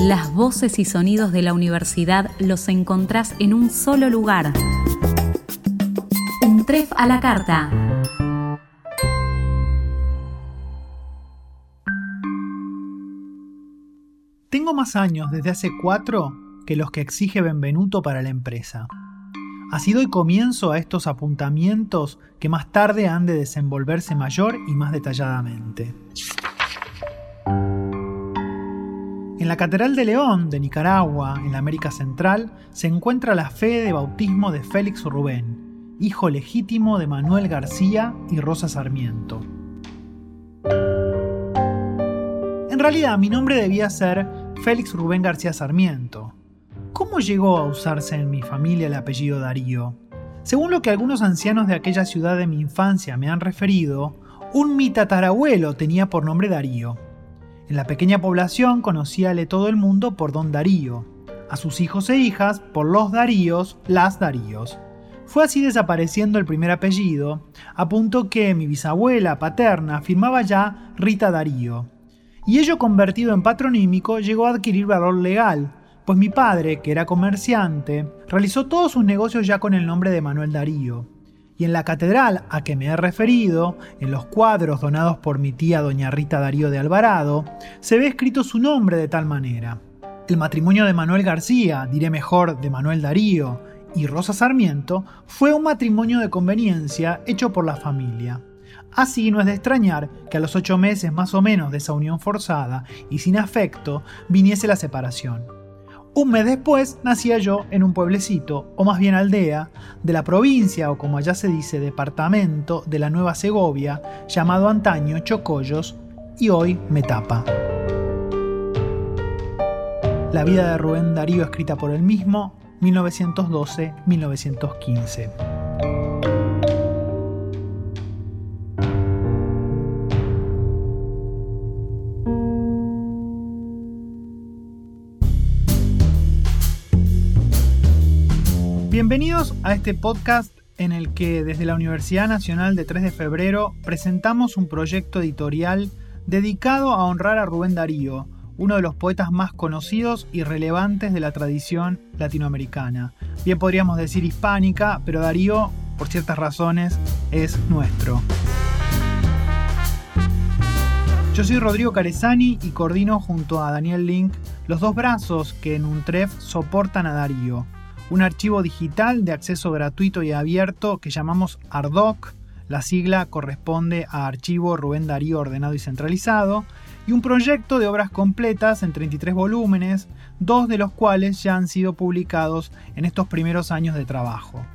Las voces y sonidos de la universidad los encontrás en un solo lugar. Un tref a la carta. Tengo más años desde hace cuatro que los que exige Benvenuto para la empresa. Así doy comienzo a estos apuntamientos que más tarde han de desenvolverse mayor y más detalladamente. En la Catedral de León de Nicaragua, en la América Central, se encuentra la fe de bautismo de Félix Rubén, hijo legítimo de Manuel García y Rosa Sarmiento. En realidad mi nombre debía ser Félix Rubén García Sarmiento. ¿Cómo llegó a usarse en mi familia el apellido Darío? Según lo que algunos ancianos de aquella ciudad de mi infancia me han referido, un mi tatarabuelo tenía por nombre Darío. En la pequeña población conocíale todo el mundo por don Darío, a sus hijos e hijas por los Daríos, las Daríos. Fue así desapareciendo el primer apellido, a punto que mi bisabuela paterna firmaba ya Rita Darío. Y ello convertido en patronímico llegó a adquirir valor legal, pues mi padre, que era comerciante, realizó todos sus negocios ya con el nombre de Manuel Darío y en la catedral a que me he referido, en los cuadros donados por mi tía doña Rita Darío de Alvarado, se ve escrito su nombre de tal manera. El matrimonio de Manuel García, diré mejor de Manuel Darío, y Rosa Sarmiento fue un matrimonio de conveniencia hecho por la familia. Así no es de extrañar que a los ocho meses más o menos de esa unión forzada y sin afecto viniese la separación. Un mes después nacía yo en un pueblecito, o más bien aldea, de la provincia, o como allá se dice, departamento de la Nueva Segovia, llamado antaño Chocollos, y hoy Metapa. La vida de Rubén Darío escrita por él mismo, 1912-1915. Bienvenidos a este podcast en el que desde la Universidad Nacional de 3 de Febrero presentamos un proyecto editorial dedicado a honrar a Rubén Darío, uno de los poetas más conocidos y relevantes de la tradición latinoamericana. Bien podríamos decir hispánica, pero Darío, por ciertas razones, es nuestro. Yo soy Rodrigo Carezani y coordino junto a Daniel Link los dos brazos que en un TREF soportan a Darío un archivo digital de acceso gratuito y abierto que llamamos ARDOC, la sigla corresponde a Archivo Rubén Darío Ordenado y Centralizado, y un proyecto de obras completas en 33 volúmenes, dos de los cuales ya han sido publicados en estos primeros años de trabajo.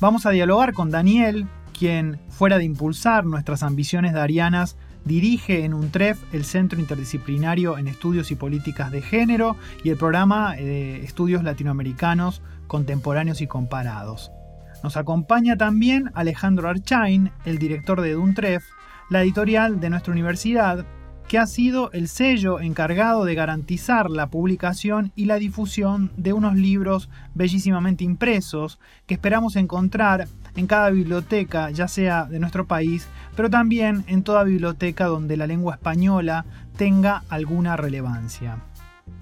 Vamos a dialogar con Daniel, quien, fuera de impulsar nuestras ambiciones darianas, dirige en UNTREF el Centro Interdisciplinario en Estudios y Políticas de Género y el programa de Estudios Latinoamericanos contemporáneos y comparados. Nos acompaña también Alejandro Archain, el director de Duntref, la editorial de nuestra universidad, que ha sido el sello encargado de garantizar la publicación y la difusión de unos libros bellísimamente impresos que esperamos encontrar en cada biblioteca, ya sea de nuestro país, pero también en toda biblioteca donde la lengua española tenga alguna relevancia.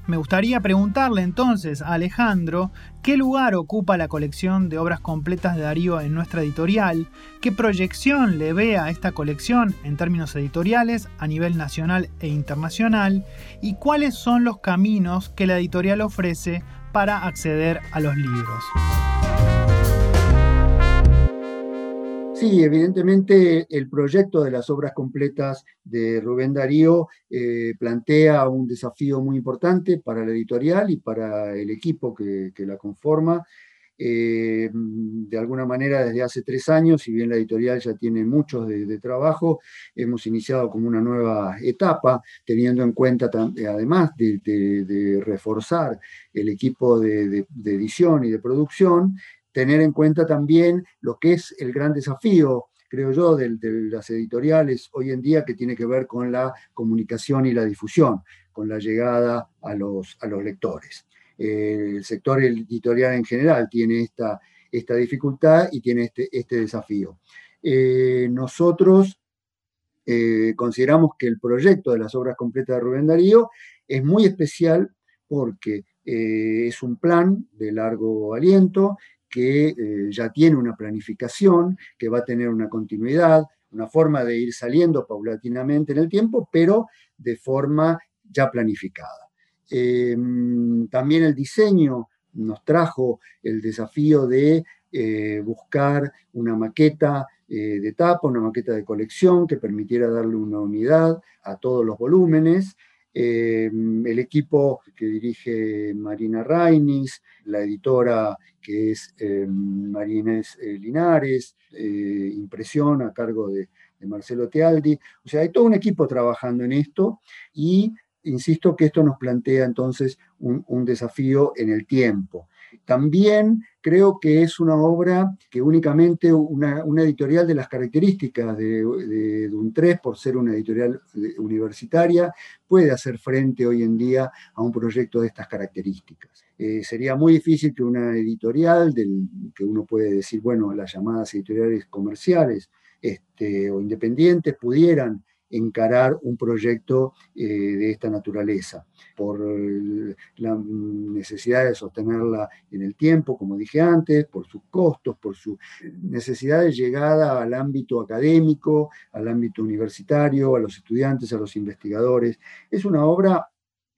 Me gustaría preguntarle entonces a Alejandro qué lugar ocupa la colección de obras completas de Darío en nuestra editorial, qué proyección le ve a esta colección en términos editoriales a nivel nacional e internacional y cuáles son los caminos que la editorial ofrece para acceder a los libros. Sí, evidentemente el proyecto de las obras completas de Rubén Darío eh, plantea un desafío muy importante para la editorial y para el equipo que, la conforma. Eh, de alguna manera desde hace tres años, si bien la editorial ya tiene muchos de, trabajo, hemos iniciado como una nueva etapa, teniendo en cuenta además de, reforzar el equipo de, edición y de producción, tener en cuenta también lo que es el gran desafío, creo yo, de, las editoriales hoy en día que tiene que ver con la comunicación y la difusión, con la llegada a los, a los lectores. El sector editorial en general tiene esta, esta dificultad y tiene este, este desafío. Eh, nosotros eh, consideramos que el proyecto de las obras completas de Rubén Darío es muy especial porque eh, es un plan de largo aliento que eh, ya tiene una planificación, que va a tener una continuidad, una forma de ir saliendo paulatinamente en el tiempo, pero de forma ya planificada. Em, también el diseño nos trajo el desafío de eh, buscar una maqueta eh, de tapa, una maqueta de colección que permitiera darle una unidad a todos los volúmenes. Em, el equipo que dirige Marina Rainis, la editora que es eh, Marines Linares, impresión a cargo de, Marcelo Tealdi. O sea, hay todo un equipo trabajando en esto y insisto que esto nos plantea entonces un, desafío en el tiempo. También creo que es una obra que únicamente una, editorial de las características de, de, un 3, por ser una editorial universitaria, puede hacer frente hoy en día a un proyecto de estas características. Eh, sería muy difícil que una editorial, que uno puede decir, bueno, las llamadas editoriales comerciales este, o independientes, pudieran encarar un proyecto eh, de esta naturaleza, por la necesidad de sostenerla en el tiempo, como dije antes, por sus costos, por su necesidad de llegada al ámbito académico, al ámbito universitario, a los estudiantes, a los investigadores. Es una obra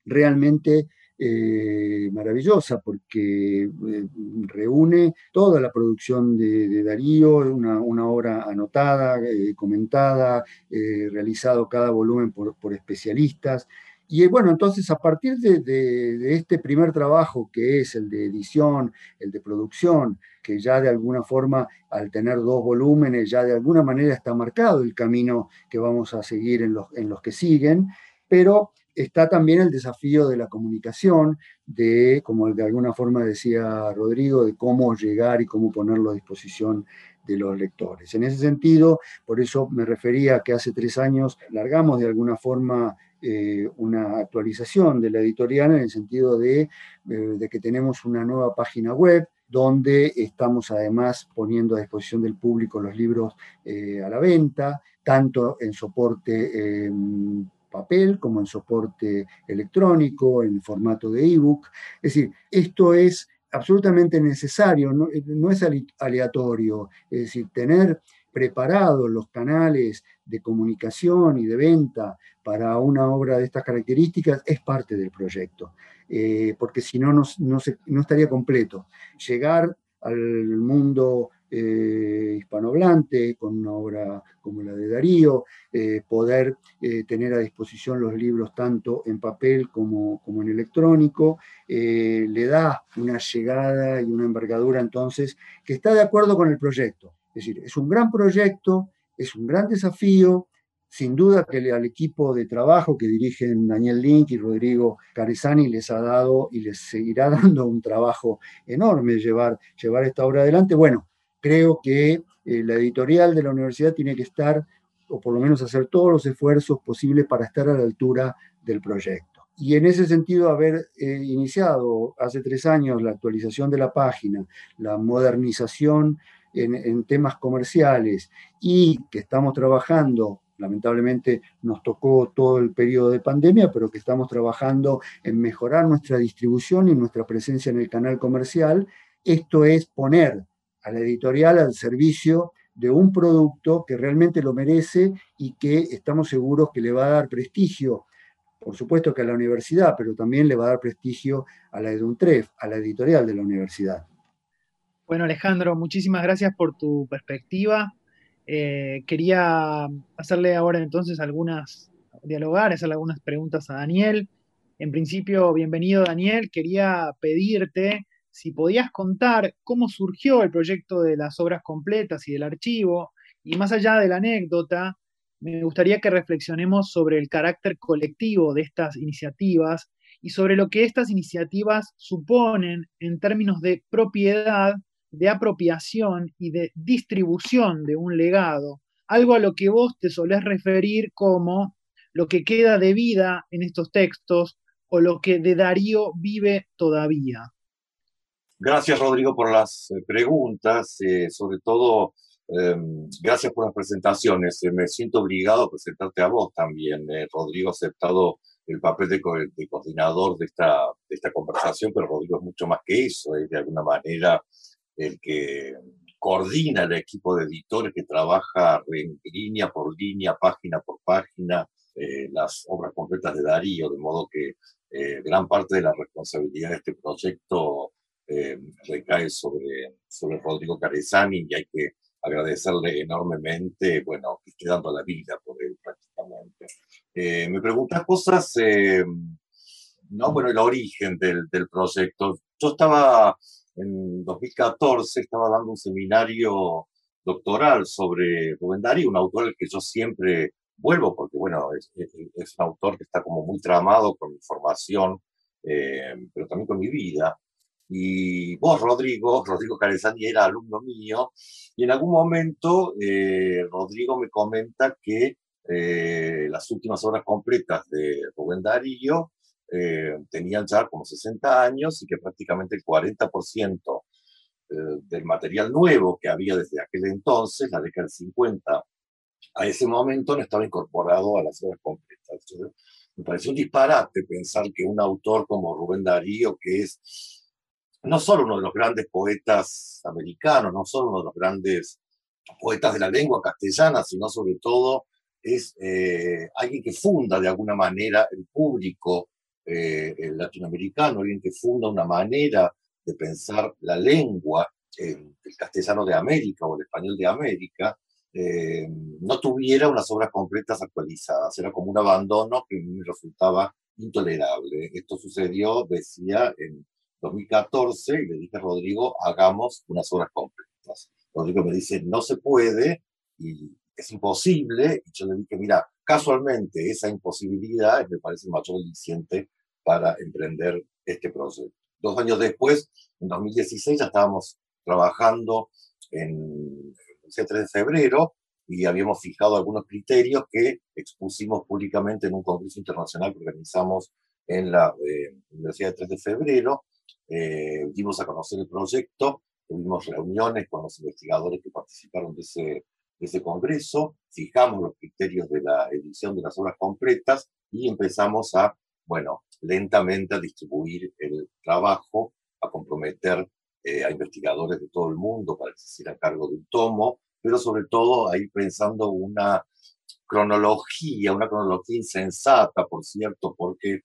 realmente eh, maravillosa porque eh, reúne toda la producción de, Darío, una, obra anotada, eh, comentada, realizado cada volumen por, especialistas. Y bueno, entonces a partir de, este primer trabajo, que es el de edición, el de producción, que ya de alguna forma, al tener dos volúmenes, ya de alguna manera está marcado el camino que vamos a seguir en los, en los que siguen, pero está también el desafío de la comunicación, de, como de alguna forma decía Rodrigo, de cómo llegar y cómo ponerlo a disposición de los lectores. En ese sentido, por eso me refería que hace tres años largamos de alguna forma eh, una actualización de la editorial en el sentido de, eh, de, que tenemos una nueva página web donde estamos además poniendo a disposición del público los libros eh, a la venta, tanto en soporte papel como en soporte electrónico, en formato de ebook. Es decir, esto es absolutamente necesario, no, es aleatorio, es decir, tener preparados los canales de comunicación y de venta para una obra de estas características es parte del proyecto, eh, porque si no, no, no estaría completo. Llegar al mundo eh, hispanohablante, con una obra como la de Darío, eh, poder eh, tener a disposición los libros tanto en papel como, como en electrónico, le da una llegada y una envergadura entonces que está de acuerdo con el proyecto. Es decir, es un gran proyecto, es un gran desafío, sin duda que al equipo de trabajo que dirigen Daniel Link y Rodrigo Caresani les ha dado y les seguirá dando un trabajo enorme llevar, llevar esta obra adelante. Bueno, creo que eh, la editorial de la universidad tiene que estar, o por lo menos hacer todos los esfuerzos posibles para estar a la altura del proyecto. Y en ese sentido, haber eh, iniciado hace tres años la actualización de la página, la modernización en, en temas comerciales y que estamos trabajando lamentablemente nos tocó todo el periodo de pandemia, pero que estamos trabajando en mejorar nuestra distribución y nuestra presencia en el canal comercial. Esto es poner a la editorial al servicio de un producto que realmente lo merece y que estamos seguros que le va a dar prestigio, por supuesto que a la universidad, pero también le va a dar prestigio a la EDUNTREF, a la editorial de la universidad. Bueno, Alejandro, muchísimas gracias por tu perspectiva. Eh, quería hacerle ahora entonces algunas, dialogar, hacerle algunas preguntas a Daniel. En principio, bienvenido Daniel, quería pedirte si podías contar cómo surgió el proyecto de las obras completas y del archivo, y más allá de la anécdota, me gustaría que reflexionemos sobre el carácter colectivo de estas iniciativas y sobre lo que estas iniciativas suponen en términos de propiedad, de apropiación y de distribución de un legado, algo a lo que vos te solés referir como lo que queda de vida en estos textos o lo que de Darío vive todavía. Gracias, Rodrigo, por las eh, preguntas. Eh, sobre todo, em, gracias por las presentaciones. Eh, me siento obligado a presentarte a vos también. Rodrigo ha aceptado el papel de, coordinador de esta, esta conversación, pero Rodrigo es mucho más que eso, es de alguna manera el que coordina el equipo de editores que trabaja en línea por línea, página por página, eh, las obras completas de Darío, de modo que eh, gran parte de la responsabilidad de este proyecto eh, recae sobre, sobre Rodrigo Carezani y hay que agradecerle enormemente, bueno, que esté dando la vida por él prácticamente. me preguntas cosas, ¿no? Bueno, el origen del, del proyecto. Yo estaba en 2014 estaba dando un seminario doctoral sobre Rubén Darío, un autor al que yo siempre vuelvo, porque bueno, es, un autor que está como muy tramado con mi formación, eh, pero también con mi vida. Y vos, Rodrigo, Rodrigo Carezani era alumno mío, y en algún momento eh, Rodrigo me comenta que eh, las últimas obras completas de Rubén Darío eh, tenían ya como 60 años y que prácticamente el 40% eh, del material nuevo que había desde aquel entonces, la década del 50, a ese momento no estaba incorporado a las obras completas. me pareció un disparate pensar que un autor como Rubén Darío, que es no solo uno de los grandes poetas americanos, no solo uno de los grandes poetas de la lengua castellana, sino sobre todo es eh, alguien que funda de alguna manera el público eh, latinoamericano, alguien que funda una manera de pensar la lengua, el castellano de América o el español de América, eh, no tuviera unas obras completas actualizadas. Era como un abandono que me resultaba intolerable. Esto sucedió, decía, en 2014 y le dije a Rodrigo, hagamos unas obras completas. Rodrigo me dice, no se puede y es imposible. Y yo le dije, mira, casualmente esa imposibilidad me parece mayor aliciente para emprender este proceso. Dos años después, en 2016, ya estábamos trabajando en el 3 de febrero y habíamos fijado algunos criterios que expusimos públicamente en un congreso internacional que organizamos en la eh, Universidad de 3 de febrero. Eh, dimos a conocer el proyecto, tuvimos reuniones con los investigadores que participaron de ese, de ese congreso, fijamos los criterios de la edición de las obras completas y empezamos a bueno, lentamente a distribuir el trabajo, a comprometer eh, a investigadores de todo el mundo para que se hiciera cargo de un tomo, pero sobre todo a ir pensando una cronología, una cronología insensata, por cierto, porque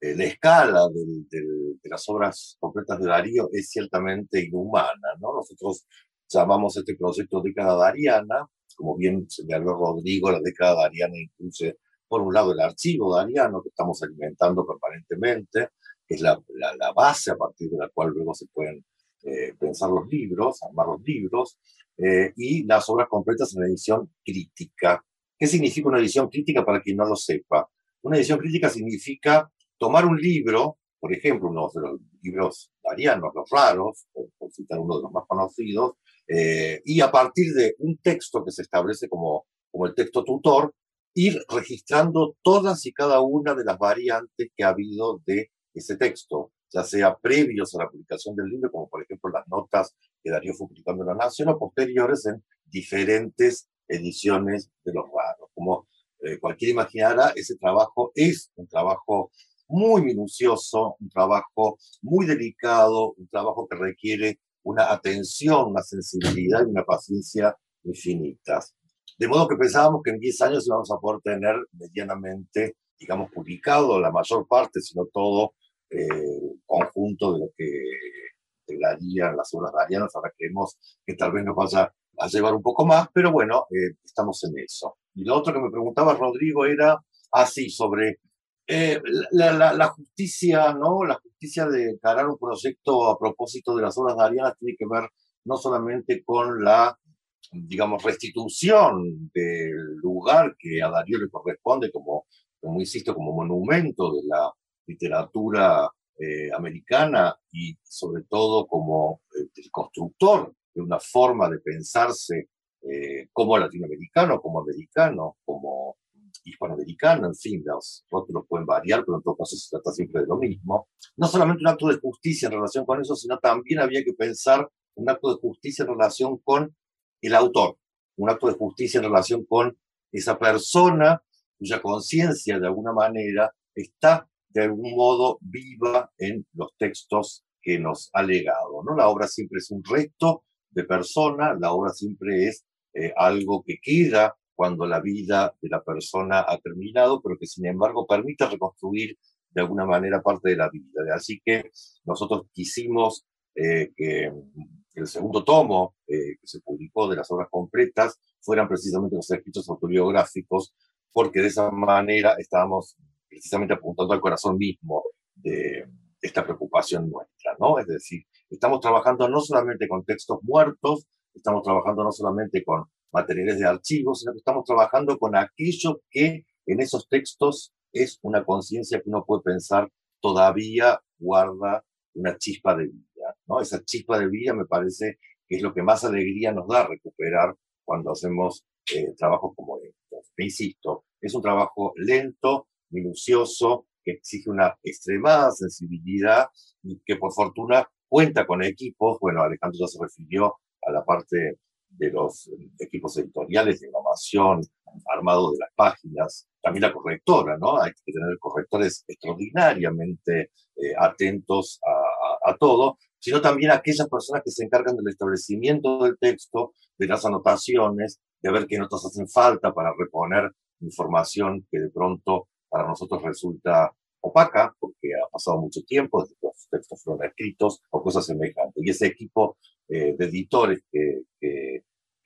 la escala de las obras completas de Darío es ciertamente inhumana, ¿no? Nosotros llamamos este proyecto década dariana, como bien señaló Rodrigo, la década dariana incluye por un lado el archivo dariano que estamos alimentando permanentemente, que es la, la, base a partir de la cual luego se pueden eh, pensar los libros, armar los libros, eh, y las obras completas en edición crítica. ¿Qué significa una edición crítica para quien no lo sepa? Una edición crítica significa tomar un libro, por ejemplo, uno de los libros darianos, los raros, por, citar uno de los más conocidos, eh, y a partir de un texto que se establece como, como el texto tutor, ir registrando todas y cada una de las variantes que ha habido de ese texto, ya sea previos a la publicación del libro, como por ejemplo las notas que Darío fue publicando en La Nación, o posteriores en diferentes ediciones de los raros. Como eh, cualquiera imaginará, ese trabajo es un trabajo muy minucioso, un trabajo muy delicado, un trabajo que requiere una atención, una sensibilidad y una paciencia infinitas. De modo que pensábamos que en 10 años íbamos a poder tener medianamente, digamos, publicado la mayor parte, sino todo, eh, conjunto de lo que darían las obras darianas. Ahora creemos que tal vez nos vaya a llevar un poco más, pero bueno, eh, estamos en eso. Y lo otro que me preguntaba Rodrigo era así, sobre eh, la, justicia, ¿no? La justicia de encarar un proyecto a propósito de las obras darianas tiene que ver no solamente con la digamos, restitución del lugar que a Darío le corresponde como, como insisto, como monumento de la literatura eh, americana y sobre todo como eh, el constructor de una forma de pensarse como latinoamericano, como americano, como hispanoamericano, en fin, los rótulos pueden variar, pero en todo caso se trata siempre de lo mismo. No solamente un acto de justicia en relación con eso, sino también había que pensar un acto de justicia en relación con el autor, un acto de justicia en relación con esa persona cuya conciencia de alguna manera está de algún modo viva en los textos que nos ha legado. ¿no? La obra siempre es un resto de persona, la obra siempre es eh, algo que queda cuando la vida de la persona ha terminado, pero que sin embargo permite reconstruir de alguna manera parte de la vida. Así que nosotros quisimos eh, que el segundo tomo eh, que se publicó de las obras completas fueran precisamente los escritos autobiográficos, porque de esa manera estábamos precisamente apuntando al corazón mismo de esta preocupación nuestra, ¿no? Es decir, estamos trabajando no solamente con textos muertos, estamos trabajando no solamente con materiales de archivos, sino que estamos trabajando con aquello que en esos textos es una conciencia que uno puede pensar todavía guarda una chispa de vida, ¿no? Esa chispa de vida me parece que es lo que más alegría nos da recuperar cuando hacemos eh, trabajos como estos. Me insisto, es un trabajo lento, minucioso, que exige una extremada sensibilidad y que por fortuna cuenta con equipos. Bueno, Alejandro ya se refirió a la parte de los equipos editoriales de innovación, armado de las páginas, también la correctora, ¿no? Hay que tener correctores extraordinariamente eh, atentos a, a, todo, sino también aquellas personas que se encargan del establecimiento del texto, de las anotaciones, de ver qué notas hacen falta para reponer información que de pronto para nosotros resulta opaca, porque ha pasado mucho tiempo desde que los textos fueron escritos o cosas semejantes. Y ese equipo eh, de editores que, que,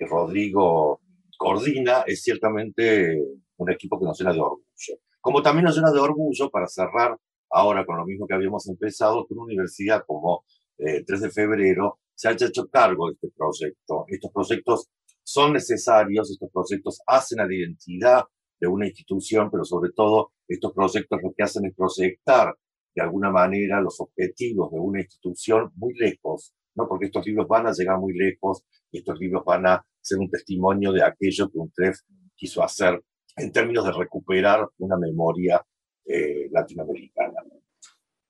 Rodrigo coordina es ciertamente un equipo que nos llena de orgullo. Como también nos llena de orgullo, para cerrar ahora con lo mismo que habíamos empezado, que una universidad como 3 eh, de febrero se haya hecho cargo de este proyecto. Estos proyectos son necesarios, estos proyectos hacen a la identidad de una institución, pero sobre todo estos proyectos lo que hacen es proyectar de alguna manera los objetivos de una institución muy lejos, ¿no? Porque estos libros van a llegar muy lejos y estos libros van a ser un testimonio de aquello que un TREF quiso hacer en términos de recuperar una memoria eh, latinoamericana.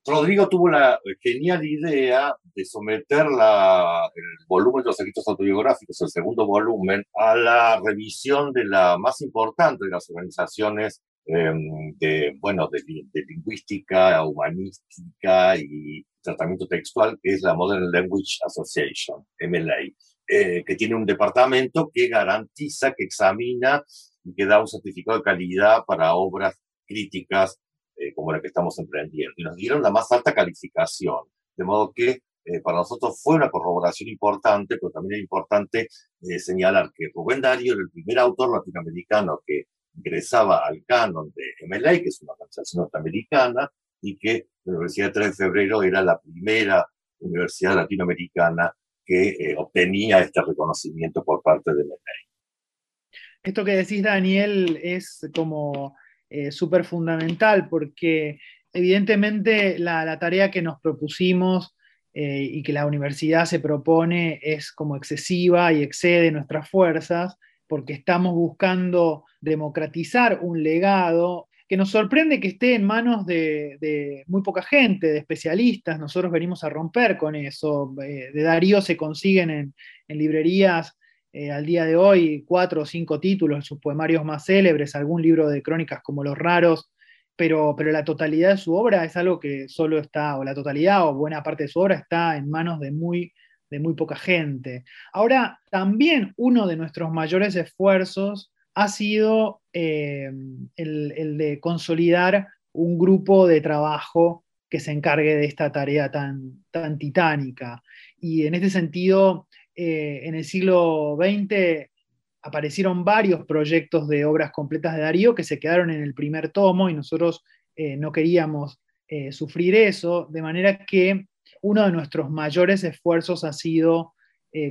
Rodrigo tuvo la genial idea de someter la, el volumen de los escritos autobiográficos, el segundo volumen, a la revisión de la más importante de las organizaciones em, de, bueno, de, lingüística, humanística y tratamiento textual, que es la Modern Language Association, MLA, eh, que tiene un departamento que garantiza, que examina y que da un certificado de calidad para obras críticas eh, como la que estamos emprendiendo. Y nos dieron la más alta calificación, de modo que eh, para nosotros fue una corroboración importante, pero también es importante eh, señalar que Rubén Darío era el primer autor latinoamericano que ingresaba al canon de MLA, que es una organización norteamericana, y que la Universidad de 3 de Febrero era la primera universidad latinoamericana que obtenía este reconocimiento por parte de MLA. Esto que decís, Daniel, es como eh, súper fundamental porque evidentemente la, tarea que nos propusimos eh, y que la universidad se propone es como excesiva y excede nuestras fuerzas porque estamos buscando democratizar un legado que nos sorprende que esté en manos de, muy poca gente, de especialistas. Nosotros venimos a romper con eso. Eh, de Darío se consiguen en, en librerías eh, al día de hoy cuatro o cinco títulos, sus poemarios más célebres, algún libro de crónicas como Los Raros, pero, pero la totalidad de su obra es algo que solo está, o la totalidad o buena parte de su obra está en manos de muy, de muy poca gente. Ahora, también uno de nuestros mayores esfuerzos ha sido eh, el, el de consolidar un grupo de trabajo que se encargue de esta tarea tan, tan titánica. Y en este sentido, eh, en el siglo XX aparecieron varios proyectos de obras completas de Darío que se quedaron en el primer tomo y nosotros eh, no queríamos eh, sufrir eso, de manera que uno de nuestros mayores esfuerzos ha sido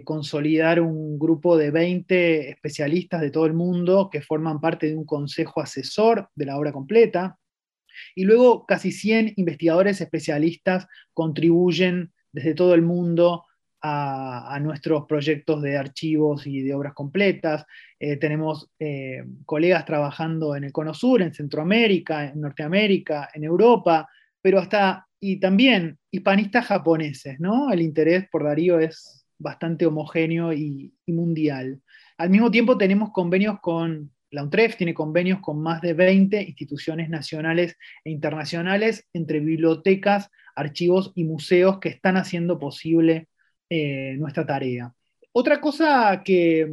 consolidar un grupo de 20 especialistas de todo el mundo que forman parte de un consejo asesor de la obra completa. Y luego casi 100 investigadores especialistas contribuyen desde todo el mundo a, nuestros proyectos de archivos y de obras completas. Eh, tenemos eh, colegas trabajando en el Cono Sur, en Centroamérica, en Norteamérica, en Europa, pero hasta, y también hispanistas japoneses, ¿no? El interés por Darío es bastante homogéneo y, mundial. Al mismo tiempo tenemos convenios con la UNTREF tiene convenios con más de 20 instituciones nacionales e internacionales entre bibliotecas, archivos y museos que están haciendo posible eh, nuestra tarea. Otra cosa que,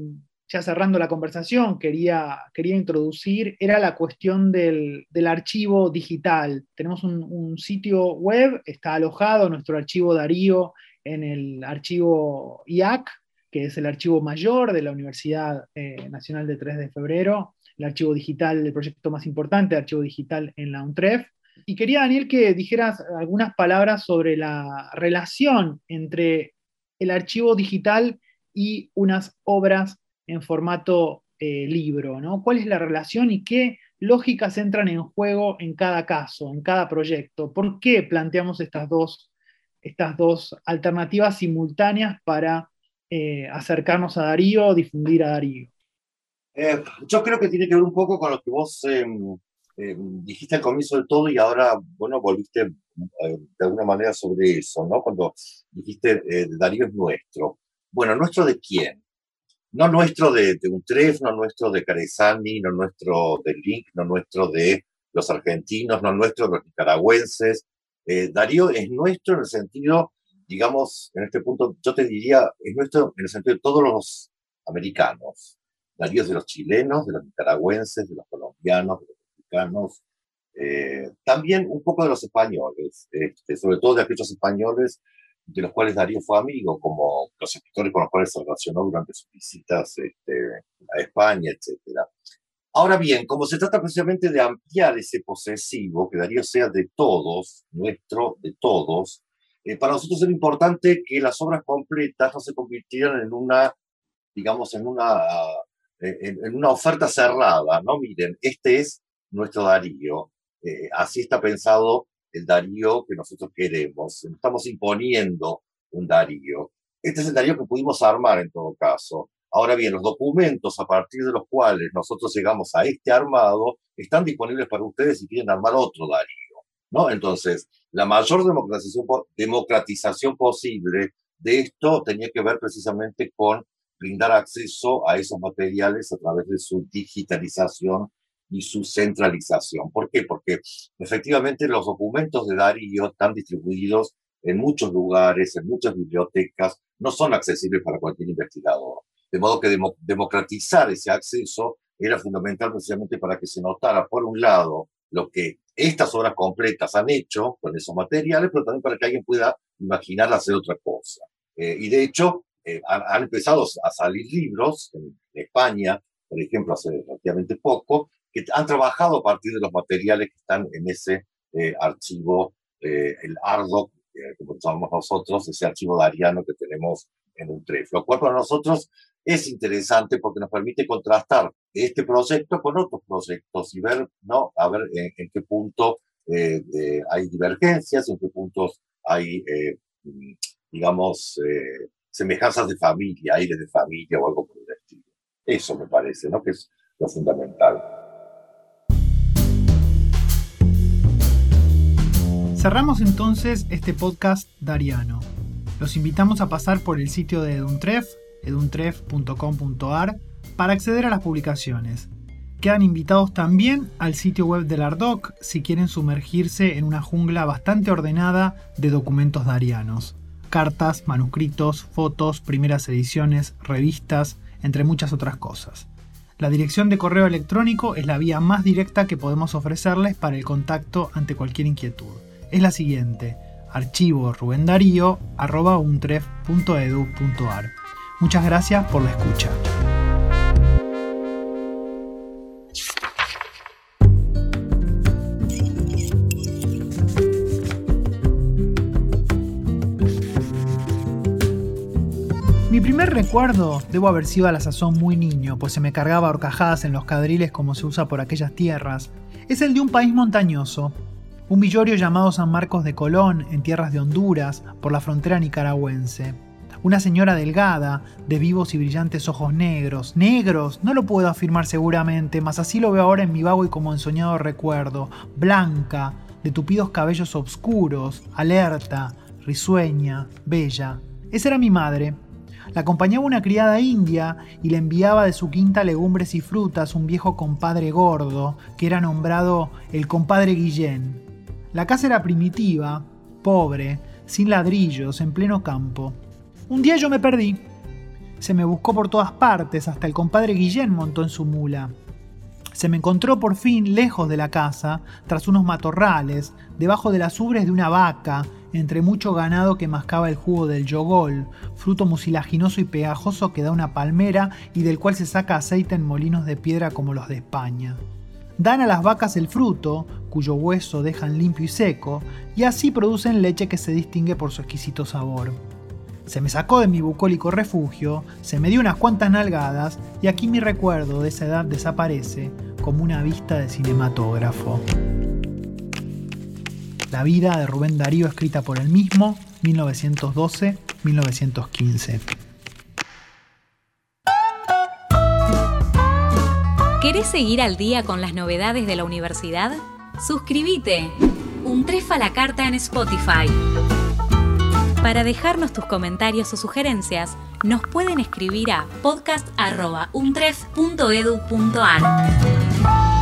ya cerrando la conversación, quería, quería introducir era la cuestión del, archivo digital. Tenemos un, sitio web, está alojado nuestro archivo Darío en el archivo IAC, que es el archivo mayor de la Universidad eh, Nacional de 3 de Febrero, el archivo digital, el proyecto más importante, el archivo digital en la UNTREF. Y quería, Daniel, que dijeras algunas palabras sobre la relación entre el archivo digital y unas obras en formato eh, libro, ¿no? ¿Cuál es la relación y qué lógicas entran en juego en cada caso, en cada proyecto? ¿Por qué planteamos estas dos, estas dos alternativas simultáneas para eh, acercarnos a Darío, difundir a Darío? Eh, yo creo que tiene que ver un poco con lo que vos em, em, dijiste al comienzo de todo y ahora, bueno, volviste de alguna manera sobre eso, ¿no? Cuando dijiste Darío es nuestro. Bueno, ¿nuestro de quién? no nuestro de, de Utrecht, no nuestro de Caresani, no nuestro de Link, no nuestro de los argentinos, no nuestro de los nicaragüenses. Eh, Darío es nuestro en el sentido, digamos, en este punto, yo te diría, es nuestro en el sentido de todos los americanos. Darío es de los chilenos, de los nicaragüenses, de los colombianos, de los mexicanos, eh, también un poco de los españoles, este, sobre todo de aquellos españoles de los cuales Darío fue amigo, como los escritores con los cuales se relacionó durante sus visitas este, a España, etc. Ahora bien, como se trata precisamente de ampliar ese posesivo, que Darío sea de todos, nuestro, de todos, eh, para nosotros es importante que las obras completas no se convirtieran en una, digamos, en una, en, en una oferta cerrada, ¿no? Miren, este es nuestro Darío. Eh, así está pensado el Darío que nosotros queremos. Estamos imponiendo un Darío. Este es el Darío que pudimos armar en todo caso. Ahora bien, los documentos a partir de los cuales nosotros llegamos a este armado están disponibles para ustedes si quieren armar otro Darío. ¿no? Entonces, la mayor democratización, democratización posible de esto tenía que ver precisamente con brindar acceso a esos materiales a través de su digitalización y su centralización. ¿Por qué? Porque efectivamente los documentos de Darío están distribuidos en muchos lugares, en muchas bibliotecas, no son accesibles para cualquier investigador. De modo que democratizar ese acceso era fundamental precisamente para que se notara, por un lado, lo que estas obras completas han hecho con esos materiales, pero también para que alguien pueda imaginar hacer otra cosa. Eh, y de hecho, eh, han, han, empezado a salir libros en España, por ejemplo, hace relativamente poco, han trabajado a partir de los materiales que están en ese eh, archivo, eh, el ARDOC, como llamamos nosotros, ese archivo dariano que tenemos en un TREF, lo cual para nosotros es interesante porque nos permite contrastar este proyecto con otros proyectos y ver, ¿no? Ver en, qué punto eh, hay divergencias, en qué puntos hay, digamos, semejanzas de familia, aire de familia o algo por el estilo. Eso me parece, ¿no? Que es lo fundamental. Cerramos entonces este podcast dariano. Los invitamos a pasar por el sitio de Eduntref, eduntref.com.ar, para acceder a las publicaciones. Quedan invitados también al sitio web del Ardoc si quieren sumergirse en una jungla bastante ordenada de documentos darianos. Cartas, manuscritos, fotos, primeras ediciones, revistas, entre muchas otras cosas. La dirección de correo electrónico es la vía más directa que podemos ofrecerles para el contacto ante cualquier inquietud es la siguiente, archivo rubendarío.untref.edu.ar. Muchas gracias por la escucha. Mi primer recuerdo debo haber sido a la sazón muy niño, pues se me cargaba horcajadas en los cadriles como se usa por aquellas tierras. Es el de un país montañoso, un villorio llamado San Marcos de Colón, en tierras de Honduras, por la frontera nicaragüense. Una señora delgada, de vivos y brillantes ojos negros. Negros, no lo puedo afirmar seguramente, mas así lo veo ahora en mi vago y como ensoñado recuerdo. Blanca, de tupidos cabellos oscuros, alerta, risueña, bella. Esa era mi madre. La acompañaba una criada india y le enviaba de su quinta legumbres y frutas un viejo compadre gordo, que era nombrado el compadre Guillén. La casa era primitiva, pobre, sin ladrillos, en pleno campo. Un día yo me perdí. Se me buscó por todas partes, hasta el compadre Guillén montó en su mula. Se me encontró por fin lejos de la casa, tras unos matorrales, debajo de las ubres de una vaca, entre mucho ganado que mascaba el jugo del yogol, fruto mucilaginoso y pegajoso que da una palmera y del cual se saca aceite en molinos de piedra como los de España. Dan a las vacas el fruto, cuyo hueso dejan limpio y seco, y así producen leche que se distingue por su exquisito sabor. Se me sacó de mi bucólico refugio, se me dio unas cuantas nalgadas y aquí mi recuerdo de esa edad desaparece como una vista de cinematógrafo. La vida de Rubén Darío escrita por él mismo, 1912-1915. ¿Querés seguir al día con las novedades de la universidad? Suscríbete. Un trefa a la carta en Spotify. Para dejarnos tus comentarios o sugerencias, nos pueden escribir a podcast.untref.edu.ar.